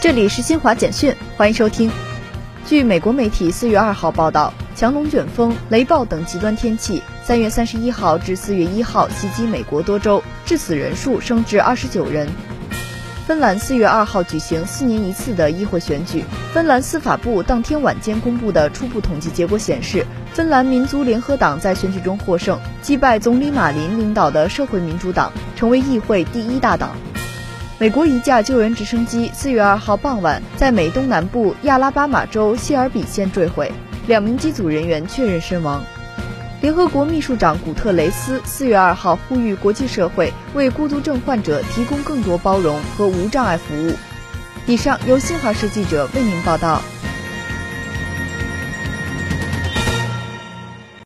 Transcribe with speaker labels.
Speaker 1: 这里是新华简讯，欢迎收听。据美国媒体四月二号报道，强龙卷风、雷暴等极端天气，三月三十一号至四月一号袭击美国多州，致死人数升至二十九人。芬兰四月二号举行四年一次的议会选举，芬兰司法部当天晚间公布的初步统计结果显示，芬兰民族联合党在选举中获胜，击败总理马林领导的社会民主党，成为议会第一大党。美国一架救援直升机四月二号傍晚在美东南部亚拉巴马州谢尔比县坠毁，两名机组人员确认身亡。联合国秘书长古特雷斯四月二号呼吁国际社会为孤独症患者提供更多包容和无障碍服务。以上由新华社记者为您报道。